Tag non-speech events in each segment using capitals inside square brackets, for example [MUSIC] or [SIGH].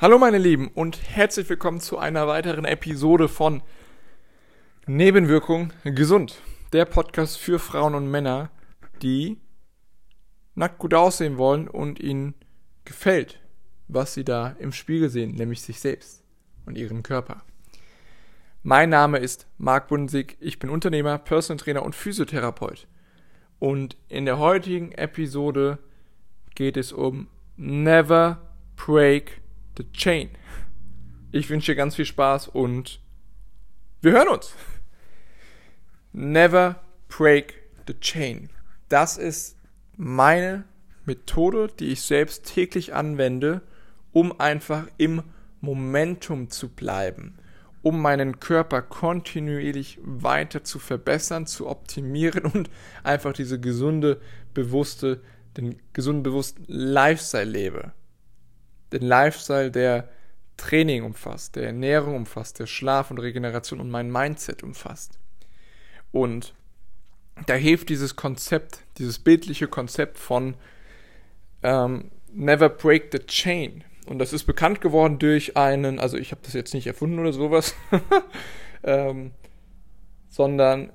Hallo meine Lieben und herzlich willkommen zu einer weiteren Episode von Nebenwirkung gesund. Der Podcast für Frauen und Männer, die nackt gut aussehen wollen und ihnen gefällt, was sie da im Spiegel sehen, nämlich sich selbst und ihren Körper. Mein Name ist Marc Bundesig, ich bin Unternehmer, Personal Trainer und Physiotherapeut. Und in der heutigen Episode geht es um Never Break The Chain. Ich wünsche dir ganz viel Spaß und wir hören uns. Never break the chain. Das ist meine Methode, die ich selbst täglich anwende, um einfach im Momentum zu bleiben, um meinen Körper kontinuierlich weiter zu verbessern, zu optimieren und einfach diese gesunde, bewusste, den gesunden, bewussten Lifestyle lebe den Lifestyle, der Training umfasst, der Ernährung umfasst, der Schlaf und Regeneration und mein Mindset umfasst. Und da hilft dieses Konzept, dieses bildliche Konzept von ähm, Never Break the Chain. Und das ist bekannt geworden durch einen, also ich habe das jetzt nicht erfunden oder sowas, [LAUGHS] ähm, sondern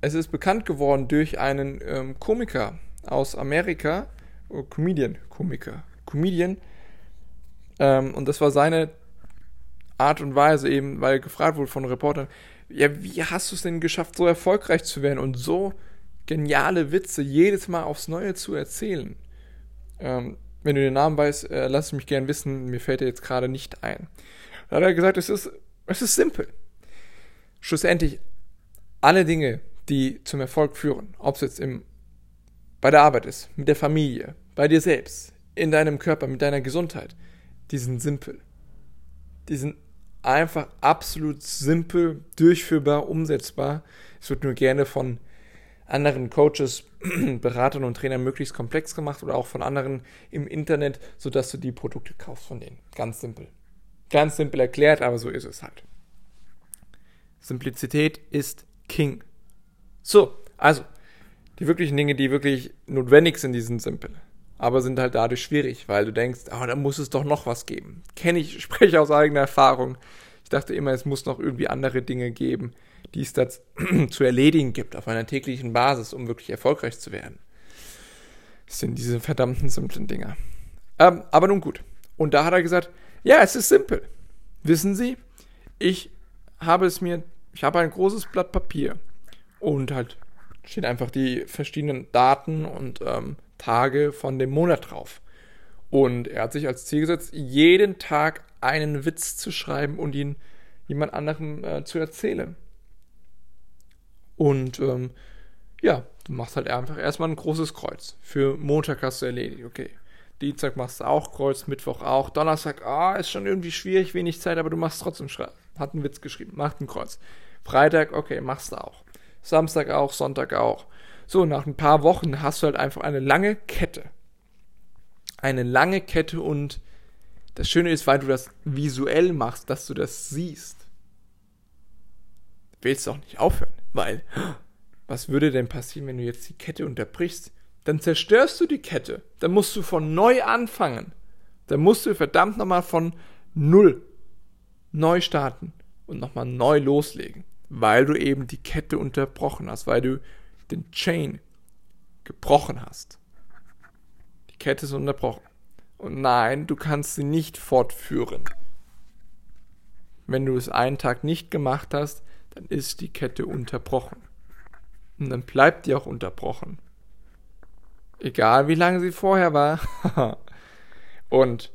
es ist bekannt geworden durch einen ähm, Komiker aus Amerika, oh, Comedian, Komiker, Comedian, ähm, und das war seine Art und Weise eben, weil gefragt wurde von Reportern, ja, wie hast du es denn geschafft, so erfolgreich zu werden und so geniale Witze jedes Mal aufs Neue zu erzählen? Ähm, wenn du den Namen weißt, äh, lass es mich gern wissen, mir fällt er jetzt gerade nicht ein. Da hat er gesagt, es ist, es ist simpel. Schlussendlich, alle Dinge, die zum Erfolg führen, ob es jetzt im, bei der Arbeit ist, mit der Familie, bei dir selbst, in deinem Körper, mit deiner Gesundheit, die sind simpel. Die sind einfach absolut simpel, durchführbar, umsetzbar. Es wird nur gerne von anderen Coaches, [CLEARS THROAT] Beratern und Trainern möglichst komplex gemacht oder auch von anderen im Internet, sodass du die Produkte kaufst von denen. Ganz simpel. Ganz simpel erklärt, aber so ist es halt. Simplizität ist King. So, also, die wirklichen Dinge, die wirklich notwendig sind, die sind simpel aber sind halt dadurch schwierig, weil du denkst, oh, da muss es doch noch was geben. Kenne ich, [LAUGHS] spreche aus eigener Erfahrung. Ich dachte immer, es muss noch irgendwie andere Dinge geben, die es da [CLEARS THROAT] zu erledigen gibt auf einer täglichen Basis, um wirklich erfolgreich zu werden. Das sind diese verdammten simplen Dinger. Ähm, aber nun gut. Und da hat er gesagt, ja, es ist simpel. Wissen Sie, ich habe es mir, ich habe ein großes Blatt Papier und halt stehen einfach die verschiedenen Daten und ähm, Tage von dem Monat drauf. Und er hat sich als Ziel gesetzt, jeden Tag einen Witz zu schreiben und ihn jemand anderem äh, zu erzählen. Und ähm, ja, du machst halt einfach erstmal ein großes Kreuz. Für Montag hast du erledigt, okay. Dienstag machst du auch Kreuz, Mittwoch auch. Donnerstag, ah, ist schon irgendwie schwierig, wenig Zeit, aber du machst trotzdem. Hat einen Witz geschrieben, macht ein Kreuz. Freitag, okay, machst du auch. Samstag auch, Sonntag auch. So, nach ein paar Wochen hast du halt einfach eine lange Kette. Eine lange Kette und das Schöne ist, weil du das visuell machst, dass du das siehst. Willst du auch nicht aufhören, weil was würde denn passieren, wenn du jetzt die Kette unterbrichst? Dann zerstörst du die Kette. Dann musst du von neu anfangen. Dann musst du verdammt nochmal von null neu starten und nochmal neu loslegen, weil du eben die Kette unterbrochen hast, weil du den Chain gebrochen hast. Die Kette ist unterbrochen. Und nein, du kannst sie nicht fortführen. Wenn du es einen Tag nicht gemacht hast, dann ist die Kette unterbrochen. Und dann bleibt die auch unterbrochen. Egal wie lange sie vorher war. [LAUGHS] Und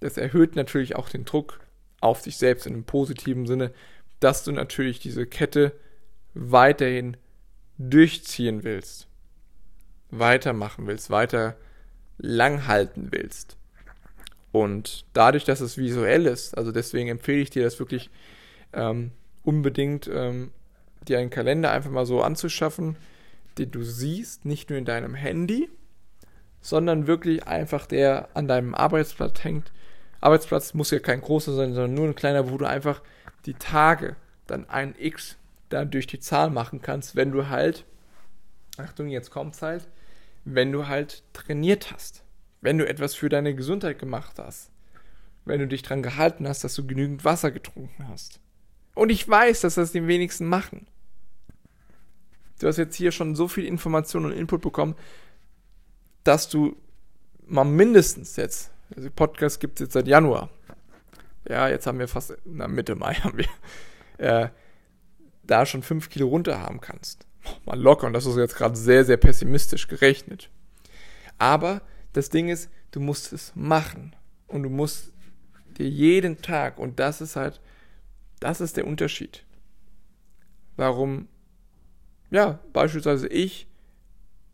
das erhöht natürlich auch den Druck auf dich selbst in einem positiven Sinne, dass du natürlich diese Kette weiterhin durchziehen willst, weitermachen willst, weiter langhalten willst. Und dadurch, dass es visuell ist, also deswegen empfehle ich dir das wirklich ähm, unbedingt, ähm, dir einen Kalender einfach mal so anzuschaffen, den du siehst, nicht nur in deinem Handy, sondern wirklich einfach der an deinem Arbeitsplatz hängt. Arbeitsplatz muss ja kein großer sein, sondern nur ein kleiner, wo du einfach die Tage dann ein X dann durch die Zahl machen kannst, wenn du halt, Achtung, jetzt kommt's halt, wenn du halt trainiert hast, wenn du etwas für deine Gesundheit gemacht hast. wenn du dich dran gehalten hast, dass du genügend Wasser getrunken hast. Und ich weiß, dass das die wenigsten machen. Du hast jetzt hier schon so viel Information und Input bekommen, dass du mal mindestens jetzt, also Podcast gibt es jetzt seit Januar. Ja, jetzt haben wir fast, na Mitte Mai haben wir, äh, da schon 5 Kilo runter haben kannst. Mal locker, und das ist jetzt gerade sehr, sehr pessimistisch gerechnet. Aber das Ding ist, du musst es machen. Und du musst dir jeden Tag, und das ist halt, das ist der Unterschied. Warum, ja, beispielsweise ich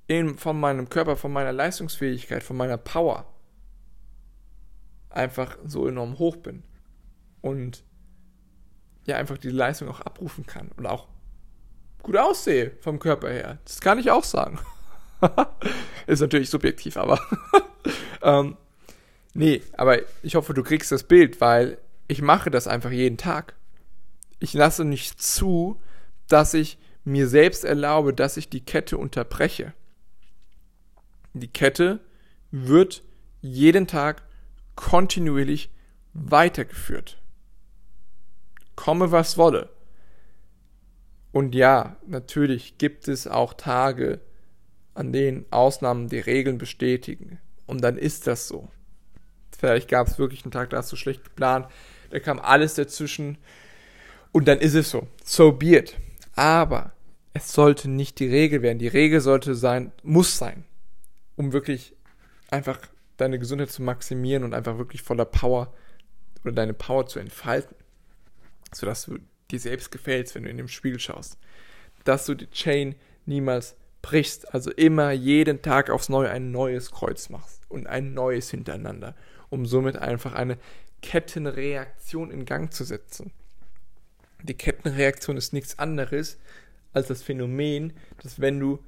in, von meinem Körper, von meiner Leistungsfähigkeit, von meiner Power einfach so enorm hoch bin. Und ja, einfach die Leistung auch abrufen kann und auch gut aussehe vom Körper her. Das kann ich auch sagen. [LAUGHS] ist natürlich subjektiv, aber [LAUGHS] ähm, nee, aber ich hoffe, du kriegst das Bild, weil ich mache das einfach jeden Tag. Ich lasse nicht zu, dass ich mir selbst erlaube, dass ich die Kette unterbreche. Die Kette wird jeden Tag kontinuierlich weitergeführt. Komme was wolle. Und ja, natürlich gibt es auch Tage, an denen Ausnahmen die Regeln bestätigen. Und dann ist das so. Vielleicht gab es wirklich einen Tag, da hast du schlecht geplant, da kam alles dazwischen und dann ist es so. So be it. Aber es sollte nicht die Regel werden. Die Regel sollte sein, muss sein, um wirklich einfach deine Gesundheit zu maximieren und einfach wirklich voller Power oder deine Power zu entfalten. Sodass du dir selbst gefällst, wenn du in den Spiegel schaust. Dass du die Chain niemals brichst, also immer jeden Tag aufs Neue ein neues Kreuz machst und ein neues hintereinander, um somit einfach eine Kettenreaktion in Gang zu setzen. Die Kettenreaktion ist nichts anderes als das Phänomen, dass wenn du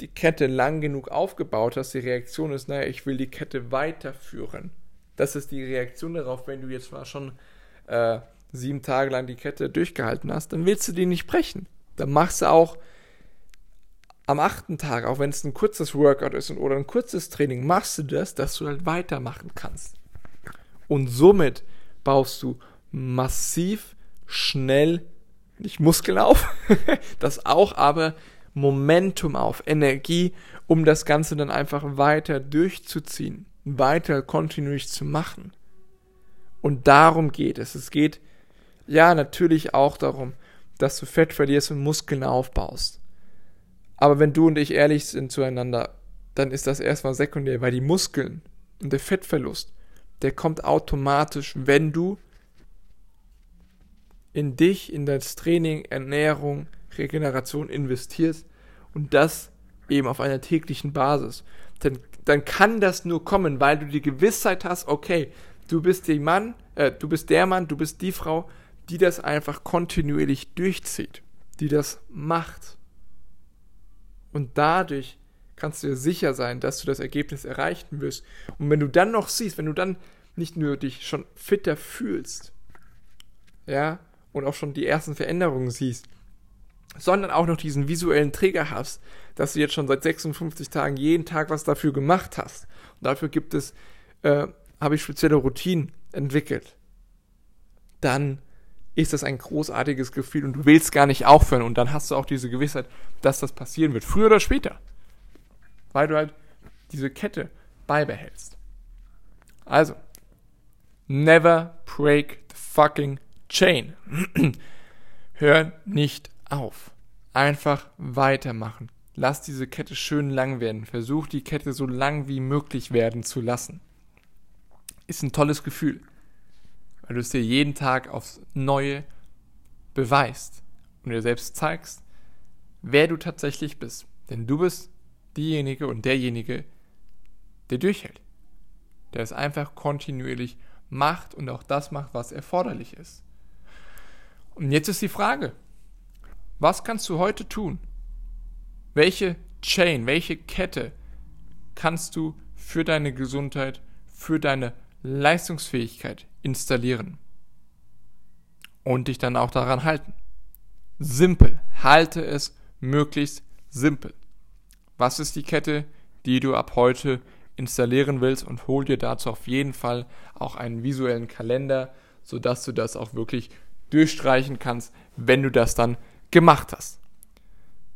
die Kette lang genug aufgebaut hast, die Reaktion ist, naja, ich will die Kette weiterführen. Das ist die Reaktion darauf, wenn du jetzt mal schon äh, sieben Tage lang die Kette durchgehalten hast, dann willst du die nicht brechen. Dann machst du auch am achten Tag, auch wenn es ein kurzes Workout ist oder ein kurzes Training, machst du das, dass du halt weitermachen kannst. Und somit baust du massiv schnell, nicht Muskeln auf, [LAUGHS] das auch, aber Momentum auf, Energie, um das Ganze dann einfach weiter durchzuziehen, weiter kontinuierlich zu machen. Und darum geht es. Es geht ja natürlich auch darum, dass du Fett verlierst und Muskeln aufbaust. Aber wenn du und ich ehrlich sind zueinander, dann ist das erstmal sekundär, weil die Muskeln und der Fettverlust, der kommt automatisch, wenn du in dich, in das Training, Ernährung, Regeneration investierst und das eben auf einer täglichen Basis. Dann, dann kann das nur kommen, weil du die Gewissheit hast, okay, du bist der Mann, äh, du bist der Mann, du bist die Frau, die das einfach kontinuierlich durchzieht, die das macht. Und dadurch kannst du dir sicher sein, dass du das Ergebnis erreichen wirst. Und wenn du dann noch siehst, wenn du dann nicht nur dich schon fitter fühlst, ja, und auch schon die ersten Veränderungen siehst, sondern auch noch diesen visuellen Träger hast, dass du jetzt schon seit 56 Tagen jeden Tag was dafür gemacht hast. Und dafür gibt es, äh, habe ich spezielle Routinen entwickelt. Dann ist das ein großartiges Gefühl und du willst gar nicht aufhören und dann hast du auch diese Gewissheit, dass das passieren wird, früher oder später. Weil du halt diese Kette beibehältst. Also, never break the fucking chain. [CLEARS THROAT] Hör nicht auf. Einfach weitermachen. Lass diese Kette schön lang werden. Versuch die Kette so lang wie möglich werden zu lassen. Ist ein tolles Gefühl weil du es dir jeden Tag aufs Neue beweist und dir selbst zeigst, wer du tatsächlich bist. Denn du bist diejenige und derjenige, der durchhält. Der es einfach kontinuierlich macht und auch das macht, was erforderlich ist. Und jetzt ist die Frage, was kannst du heute tun? Welche Chain, welche Kette kannst du für deine Gesundheit, für deine Leistungsfähigkeit installieren. Und dich dann auch daran halten. Simpel. Halte es möglichst simpel. Was ist die Kette, die du ab heute installieren willst und hol dir dazu auf jeden Fall auch einen visuellen Kalender, sodass du das auch wirklich durchstreichen kannst, wenn du das dann gemacht hast.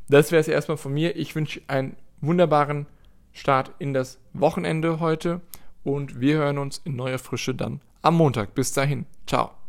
Das wäre es erstmal von mir. Ich wünsche einen wunderbaren Start in das Wochenende heute und wir hören uns in neuer Frische dann am Montag. Bis dahin. Ciao.